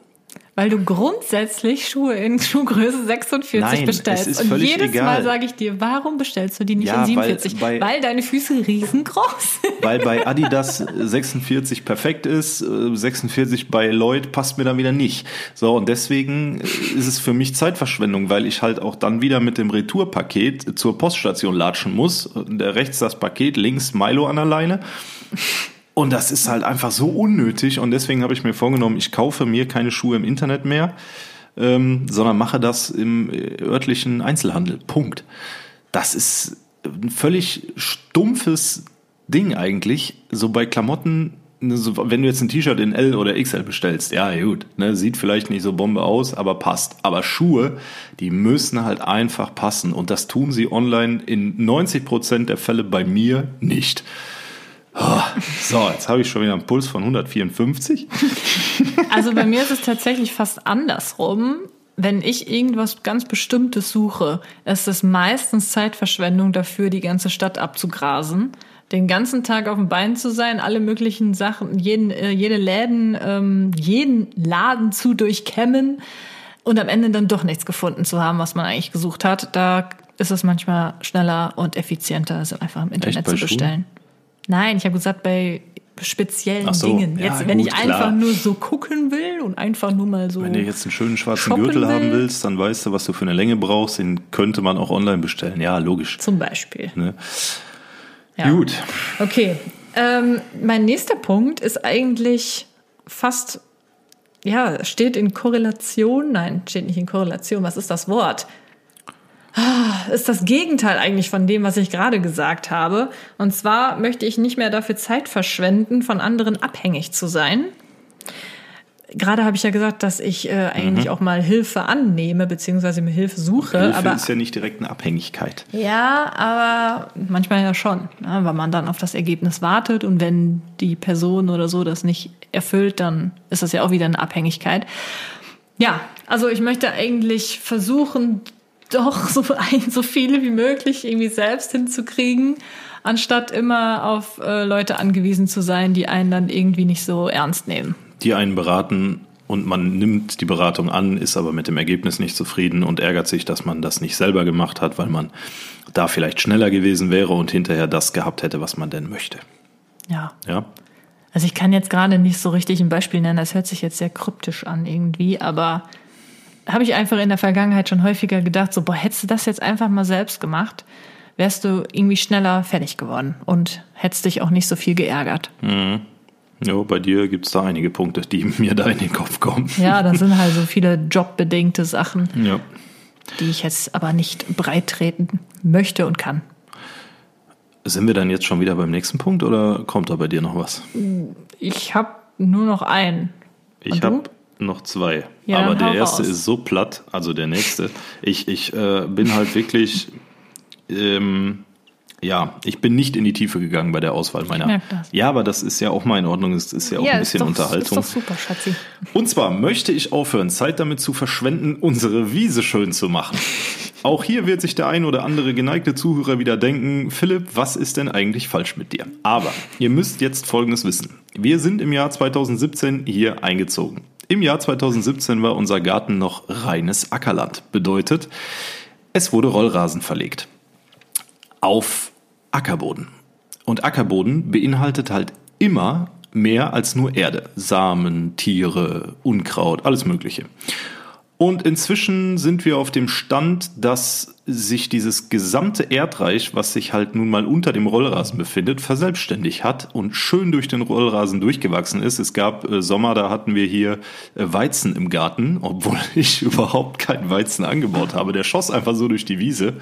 Weil du grundsätzlich Schuhe in Schuhgröße 46 Nein, bestellst. Und jedes egal. Mal sage ich dir, warum bestellst du die nicht Ja, in weil 47? bei- Weil, deine Füße riesengroß sind. Weil bei Adidas 46 perfekt ist, äh, 46 bei Lloyd passt mir dann wieder nicht. So, und deswegen äh, ist es für mich Zeitverschwendung, weil ich halt auch dann wieder mit dem Retourpaket zur Poststation latschen muss. Der rechts das Paket, links Milo an der Leine. Und das ist halt einfach so unnötig und deswegen habe ich mir vorgenommen, ich kaufe mir keine Schuhe im Internet mehr, ähm, sondern mache das im äh, örtlichen Einzelhandel. Punkt. Das ist ein völlig stumpfes Ding eigentlich. So bei Klamotten, ne, wenn du jetzt ein T-Shirt in L oder XL bestellst, ja gut, ne, sieht vielleicht nicht so Bombe aus, aber passt. Aber Schuhe, die müssen halt einfach passen und das tun sie online in 90 Prozent der Fälle bei mir nicht. Oh, so, jetzt habe ich schon wieder einen Puls von 154. Also bei mir ist es tatsächlich fast andersrum. Wenn ich irgendwas ganz Bestimmtes suche, ist es meistens Zeitverschwendung dafür, die ganze Stadt abzugrasen. Den ganzen Tag auf dem Bein zu sein, alle möglichen Sachen, jeden, äh, jede Läden, ähm, jeden Laden zu durchkämmen und am Ende dann doch nichts gefunden zu haben, was man eigentlich gesucht hat. Da ist es manchmal schneller und effizienter, also einfach im Internet zu bestellen. Nein, ich habe gesagt, bei speziellen so, Dingen. ja, Jetzt, wenn gut, ich einfach klar. nur so gucken will und einfach nur mal so. Wenn du jetzt einen schönen schwarzen Gürtel haben will. willst, dann weißt du, was du für eine Länge brauchst. Den könnte man auch online bestellen. Ja, logisch. Zum Beispiel. Ne? Ja. Gut. Okay. Ähm, mein nächster Punkt ist eigentlich fast, ja, steht in Korrelation. Nein, steht nicht in Korrelation. Was ist das Wort? Ah, Ist das Gegenteil eigentlich von dem, was ich gerade gesagt habe. Und zwar möchte ich nicht mehr dafür Zeit verschwenden, von anderen abhängig zu sein. Gerade habe ich ja gesagt, dass ich äh, eigentlich auch mal Hilfe annehme, beziehungsweise mir Hilfe suche. Hilfe aber ist ja nicht direkt eine Abhängigkeit. Ja, aber manchmal ja schon, ne, weil man dann auf das Ergebnis wartet und wenn die Person oder so das nicht erfüllt, dann ist das ja auch wieder eine Abhängigkeit. Ja, also ich möchte eigentlich versuchen, doch so, ein, so viele wie möglich irgendwie selbst hinzukriegen, anstatt immer auf äh, Leute angewiesen zu sein, die einen dann irgendwie nicht so ernst nehmen. Die einen beraten, und man nimmt die Beratung an, ist aber mit dem Ergebnis nicht zufrieden und ärgert sich, dass man das nicht selber gemacht hat, weil man da vielleicht schneller gewesen wäre und hinterher das gehabt hätte, was man denn möchte. Ja. Ja. Also ich kann jetzt gerade nicht so richtig ein Beispiel nennen, das hört sich jetzt sehr kryptisch an irgendwie, aber habe ich einfach in der Vergangenheit schon häufiger gedacht, so, boah, hättest du das jetzt einfach mal selbst gemacht, wärst du irgendwie schneller fertig geworden und hättest dich auch nicht so viel geärgert. Mhm. Ja, bei dir gibt es da einige Punkte, die mir da in den Kopf kommen. Ja, das sind halt so viele jobbedingte Sachen, Ja. die ich jetzt aber nicht breit treten möchte und kann. Sind wir dann jetzt schon wieder beim nächsten Punkt oder kommt da bei dir noch was? Ich habe nur noch einen. Ich habe noch zwei. Ja, aber der erste raus. ist so platt, also der nächste. Ich, ich äh, bin halt wirklich, ähm, ja, ich bin nicht in die Tiefe gegangen bei der Auswahl meiner. merk das. Ja, aber das ist ja auch mal in Ordnung, es ist ja auch ein bisschen ist doch, Unterhaltung. Ist doch super, Schatzi. Und zwar möchte ich aufhören, Zeit damit zu verschwenden, unsere Wiese schön zu machen. Auch hier wird sich der ein oder andere geneigte Zuhörer wieder denken, Philipp, was ist denn eigentlich falsch mit dir? Aber ihr müsst jetzt Folgendes wissen. Wir sind im Jahr 2017 hier eingezogen. Im Jahr 2017 war unser Garten noch reines Ackerland. Bedeutet, es wurde Rollrasen verlegt. Auf Ackerboden. Und Ackerboden beinhaltet halt immer mehr als nur Erde. Samen, Tiere, Unkraut, alles Mögliche. Und inzwischen sind wir auf dem Stand, dass sich dieses gesamte Erdreich, was sich halt nun mal unter dem Rollrasen befindet, verselbstständigt hat und schön durch den Rollrasen durchgewachsen ist. Es gab äh, Sommer, da hatten wir hier äh, Weizen im Garten, obwohl ich überhaupt keinen Weizen angebaut habe. Der schoss einfach so durch die Wiese.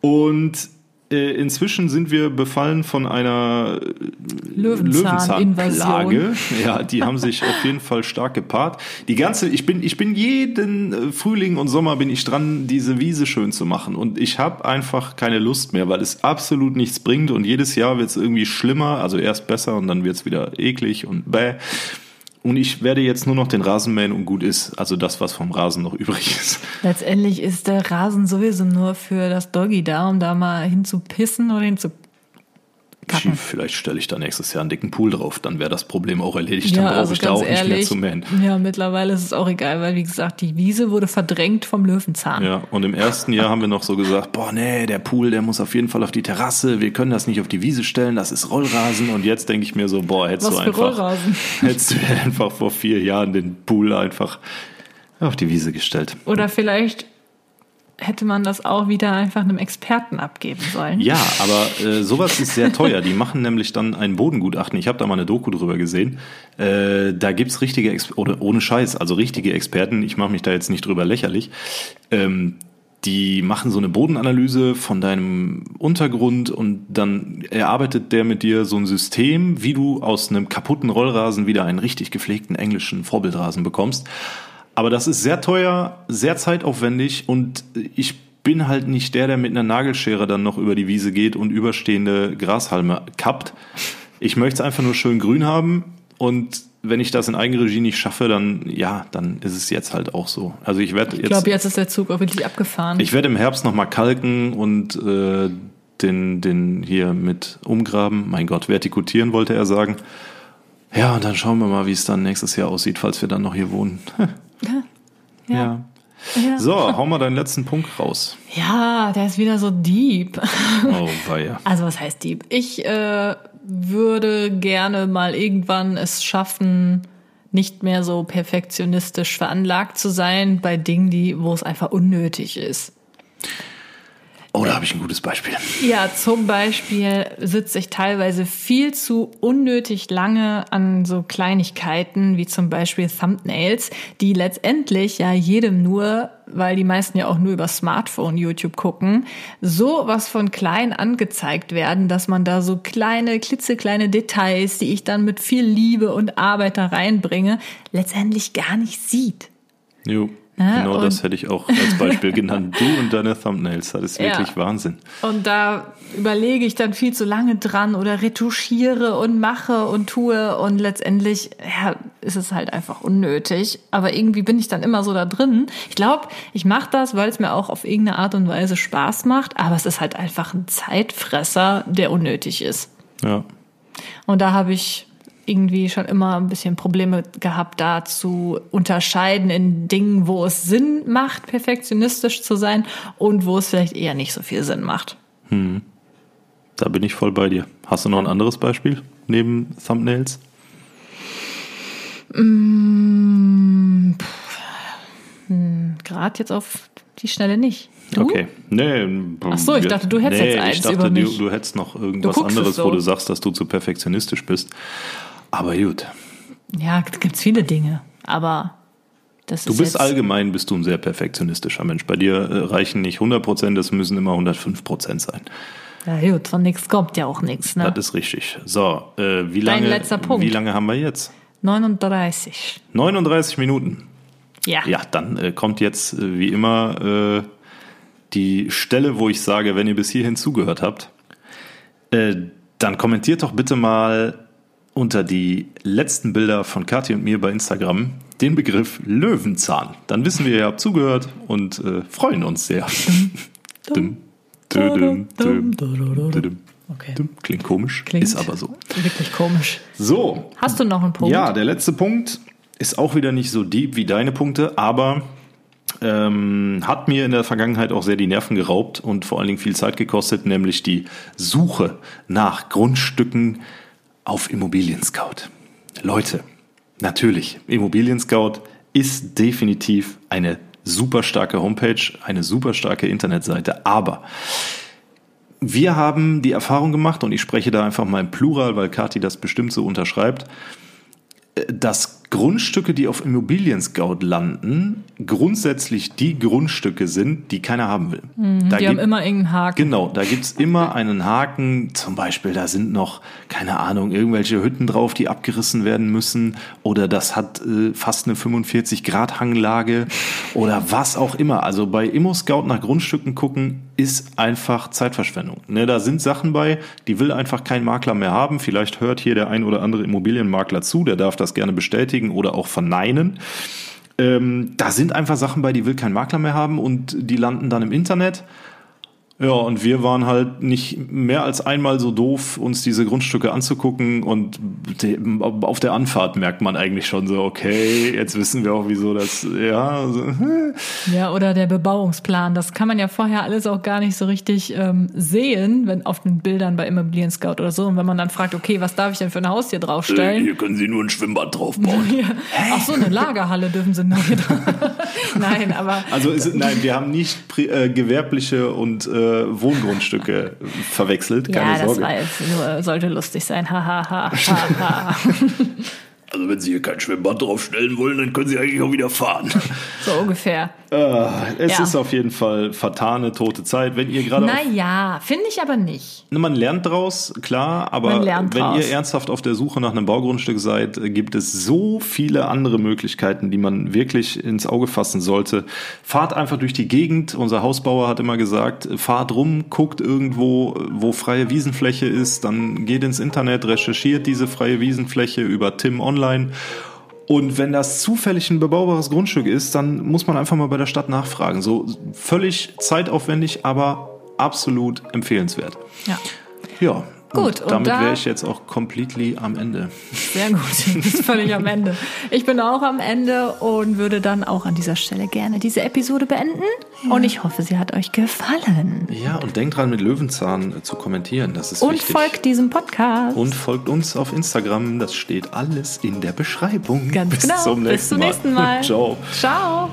Und inzwischen sind wir befallen von einer äh, Löwenzahn-Invasion. Löwenzahnplage. Ja, die haben sich auf jeden Fall stark gepaart. Die ganze, ich bin, ich bin jeden äh, Frühling und Sommer bin ich dran, diese Wiese schön zu machen. Und ich habe einfach keine Lust mehr, weil es absolut nichts bringt. Und jedes Jahr wird es irgendwie schlimmer. Also erst besser und dann wird es wieder eklig und bäh. Und ich werde jetzt nur noch den Rasen mähen und gut ist. Also das, was vom Rasen noch übrig ist. Letztendlich ist der Rasen sowieso nur für das Doggy da, um da mal hinzupissen oder hinzu. Schief, vielleicht stelle ich da nächstes Jahr einen dicken Pool drauf, dann wäre das Problem auch erledigt, dann brauche ich da auch nicht mehr zu mähen. Ja, mittlerweile ist es auch egal, weil wie gesagt, die Wiese wurde verdrängt vom Löwenzahn. Ja, und im ersten Jahr haben wir noch so gesagt, boah, nee, der Pool, der muss auf jeden Fall auf die Terrasse, wir können das nicht auf die Wiese stellen, das ist Rollrasen. Und jetzt denke ich mir so, boah, hättest Was du einfach, Rollrasen? hättest du einfach vor vier Jahren den Pool einfach auf die Wiese gestellt. Oder vielleicht hätte man das auch wieder einfach einem Experten abgeben sollen. Ja, aber äh, sowas ist sehr teuer. Die machen nämlich dann ein Bodengutachten. Ich habe da mal eine Doku drüber gesehen. Äh, da gibt's richtige, Ex oder ohne Scheiß, also richtige Experten. Ich mache mich da jetzt nicht drüber lächerlich. Ähm, die machen so eine Bodenanalyse von deinem Untergrund und dann erarbeitet der mit dir so ein System, wie du aus einem kaputten Rollrasen wieder einen richtig gepflegten englischen Vorbildrasen bekommst. Aber das ist sehr teuer, sehr zeitaufwendig und ich bin halt nicht der, der mit einer Nagelschere dann noch über die Wiese geht und überstehende Grashalme kappt. Ich möchte es einfach nur schön grün haben und wenn ich das in Eigenregie nicht schaffe, dann ja, dann ist es jetzt halt auch so. Also ich werde Ich jetzt glaube, jetzt ist der Zug auch wirklich abgefahren. ich werde im Herbst noch mal kalken und äh, den den hier mit umgraben. Mein Gott, vertikutieren wollte er sagen. Ja, und dann schauen wir mal, wie es dann nächstes Jahr aussieht, falls wir dann noch hier wohnen. ja. ja. So, hau mal deinen letzten Punkt raus. ja, der ist wieder so deep. Oh, weia. Also was heißt deep? Ich äh, würde gerne mal irgendwann es schaffen, nicht mehr so perfektionistisch veranlagt zu sein bei Dingen, die, wo es einfach unnötig ist. Oh, da habe ich ein gutes Beispiel. Ja, zum Beispiel sitze ich teilweise viel zu unnötig lange an so Kleinigkeiten, wie zum Beispiel Thumbnails, die letztendlich ja jedem nur, weil die meisten ja auch nur über Smartphone YouTube gucken, so was von klein angezeigt werden, dass man da so kleine, klitzekleine Details, die ich dann mit viel Liebe und Arbeit da reinbringe, letztendlich gar nicht sieht. Jo. Ja, genau das hätte ich auch als Beispiel genannt. Du und deine Thumbnails, das ist Ja. wirklich Wahnsinn. Und da überlege ich dann viel zu lange dran oder retuschiere und mache und tue und letztendlich ja, ist es halt einfach unnötig. Aber irgendwie bin ich dann immer so da drin. Ich glaube, ich mache das, weil es mir auch auf irgendeine Art und Weise Spaß macht, aber es ist halt einfach ein Zeitfresser, der unnötig ist. Ja. Und da habe ich irgendwie schon immer ein bisschen Probleme gehabt, da zu unterscheiden in Dingen, wo es Sinn macht, perfektionistisch zu sein und wo es vielleicht eher nicht so viel Sinn macht. Da bin ich voll bei dir. Hast du noch ein anderes Beispiel neben Thumbnails? Gerade jetzt auf die Schnelle nicht. Du? Okay. Nee, Ach so, ich dachte, du hättest jetzt eins ich dachte, über du, mich. du hättest noch irgendwas anderes, wo so. du sagst, dass du zu perfektionistisch bist. Aber gut. Ja, es gibt viele Dinge, aber das Du ist bist jetzt, allgemein bist du ein sehr perfektionistischer Mensch. Bei dir äh, reichen nicht 100 Prozent, es müssen immer 105 Prozent sein. Ja gut, von nichts kommt ja auch nichts, ne? Das ist richtig. So, äh, wie lange? letzter Punkt. Wie lange haben wir jetzt? 39. 39 Minuten. Ja. Ja, dann äh, kommt jetzt äh, wie immer äh, die Stelle, wo ich sage, wenn ihr bis hierhin zugehört habt, äh, dann kommentiert doch bitte mal unter die letzten Bilder von Kathi und mir bei Instagram den Begriff Löwenzahn. Dann wissen wir, ihr habt zugehört und äh, freuen uns sehr. Okay. Klingt komisch, Klingt. ist aber so. Wirklich komisch. So, Hast du noch einen Punkt? ja, der letzte Punkt ist auch wieder nicht so deep wie deine Punkte, aber ähm, hat mir in der Vergangenheit auch sehr die Nerven geraubt und vor allen Dingen viel Zeit gekostet, nämlich die Suche nach Grundstücken auf Immobilien Scout. Leute, natürlich, Immobilien Scout ist definitiv eine super starke Homepage, eine super starke Internetseite, aber wir haben die Erfahrung gemacht, und ich spreche da einfach mal im Plural, weil Kati das bestimmt so unterschreibt, äh, dass Grundstücke, die auf Immobilien Scout landen, grundsätzlich die Grundstücke sind, die keiner haben will. Mhm, Die haben immer irgendeinen Haken. Genau, da gibt's immer einen Haken. Zum Beispiel, da sind noch, keine Ahnung, irgendwelche Hütten drauf, die abgerissen werden müssen. Oder das hat äh, fast eine 45-Grad-Hanglage. Oder was auch immer. Also bei Immo-Scout nach Grundstücken gucken, ist einfach Zeitverschwendung. Ne, da sind Sachen bei, die will einfach kein Makler mehr haben. Vielleicht hört hier der ein oder andere Immobilienmakler zu, der darf das gerne bestätigen oder auch verneinen. Ähm, da sind einfach Sachen bei, die will kein Makler mehr haben und die landen dann im Internet. Ja, und wir waren halt nicht mehr als einmal so doof, uns diese Grundstücke anzugucken und auf der Anfahrt merkt man eigentlich schon so, okay, jetzt wissen wir auch, wieso das, ja, so, Ja, oder der Bebauungsplan. Das kann man ja vorher alles auch gar nicht so richtig ähm, sehen, wenn auf den Bildern bei Immobilien Scout oder so. Und wenn man dann fragt, okay, was darf ich denn für ein Haus hier draufstellen? hier können Sie nur ein Schwimmbad draufbauen. Ja. Ach so, eine Lagerhalle dürfen sie noch hier drauf. Nein, aber Also ist, nein, wir haben nicht äh, gewerbliche und äh, Wohngrundstücke verwechselt, keine ja, das Sorge. war jetzt nur, sollte lustig sein. Ha, ha, ha, ha, ha. Also wenn Sie hier kein Schwimmbad draufstellen wollen, dann können Sie eigentlich auch wieder fahren. So ungefähr. Äh, es Ja. ist auf jeden Fall vertane, tote Zeit. Wenn ihr gerade Naja, finde ich aber nicht. Man lernt draus, klar, aber wenn draus. ihr ernsthaft auf der Suche nach einem Baugrundstück seid, gibt es so viele andere Möglichkeiten, die man wirklich ins Auge fassen sollte. Fahrt einfach durch die Gegend. Unser Hausbauer hat immer gesagt, fahrt rum, guckt irgendwo, wo freie Wiesenfläche ist, dann geht ins Internet, recherchiert diese freie Wiesenfläche über Tim Online. Und wenn das zufällig ein bebaubares Grundstück ist, dann muss man einfach mal bei der Stadt nachfragen. So völlig zeitaufwendig, aber absolut empfehlenswert. Ja, Ja. Gut, und und damit da- wäre ich jetzt auch completely am Ende. sehr gut. Du bist völlig am Ende. Ich bin auch am Ende und würde dann auch an dieser Stelle gerne diese Episode beenden. Und ich hoffe, sie hat euch gefallen. Ja, und denkt dran, mit Löwenzahn äh, zu kommentieren. Das ist Und wichtig. folgt diesem Podcast. und folgt uns auf Instagram. Das steht alles in der Beschreibung. Ganz Bis genau. zum Bis zum nächsten Mal. Ciao. Ciao.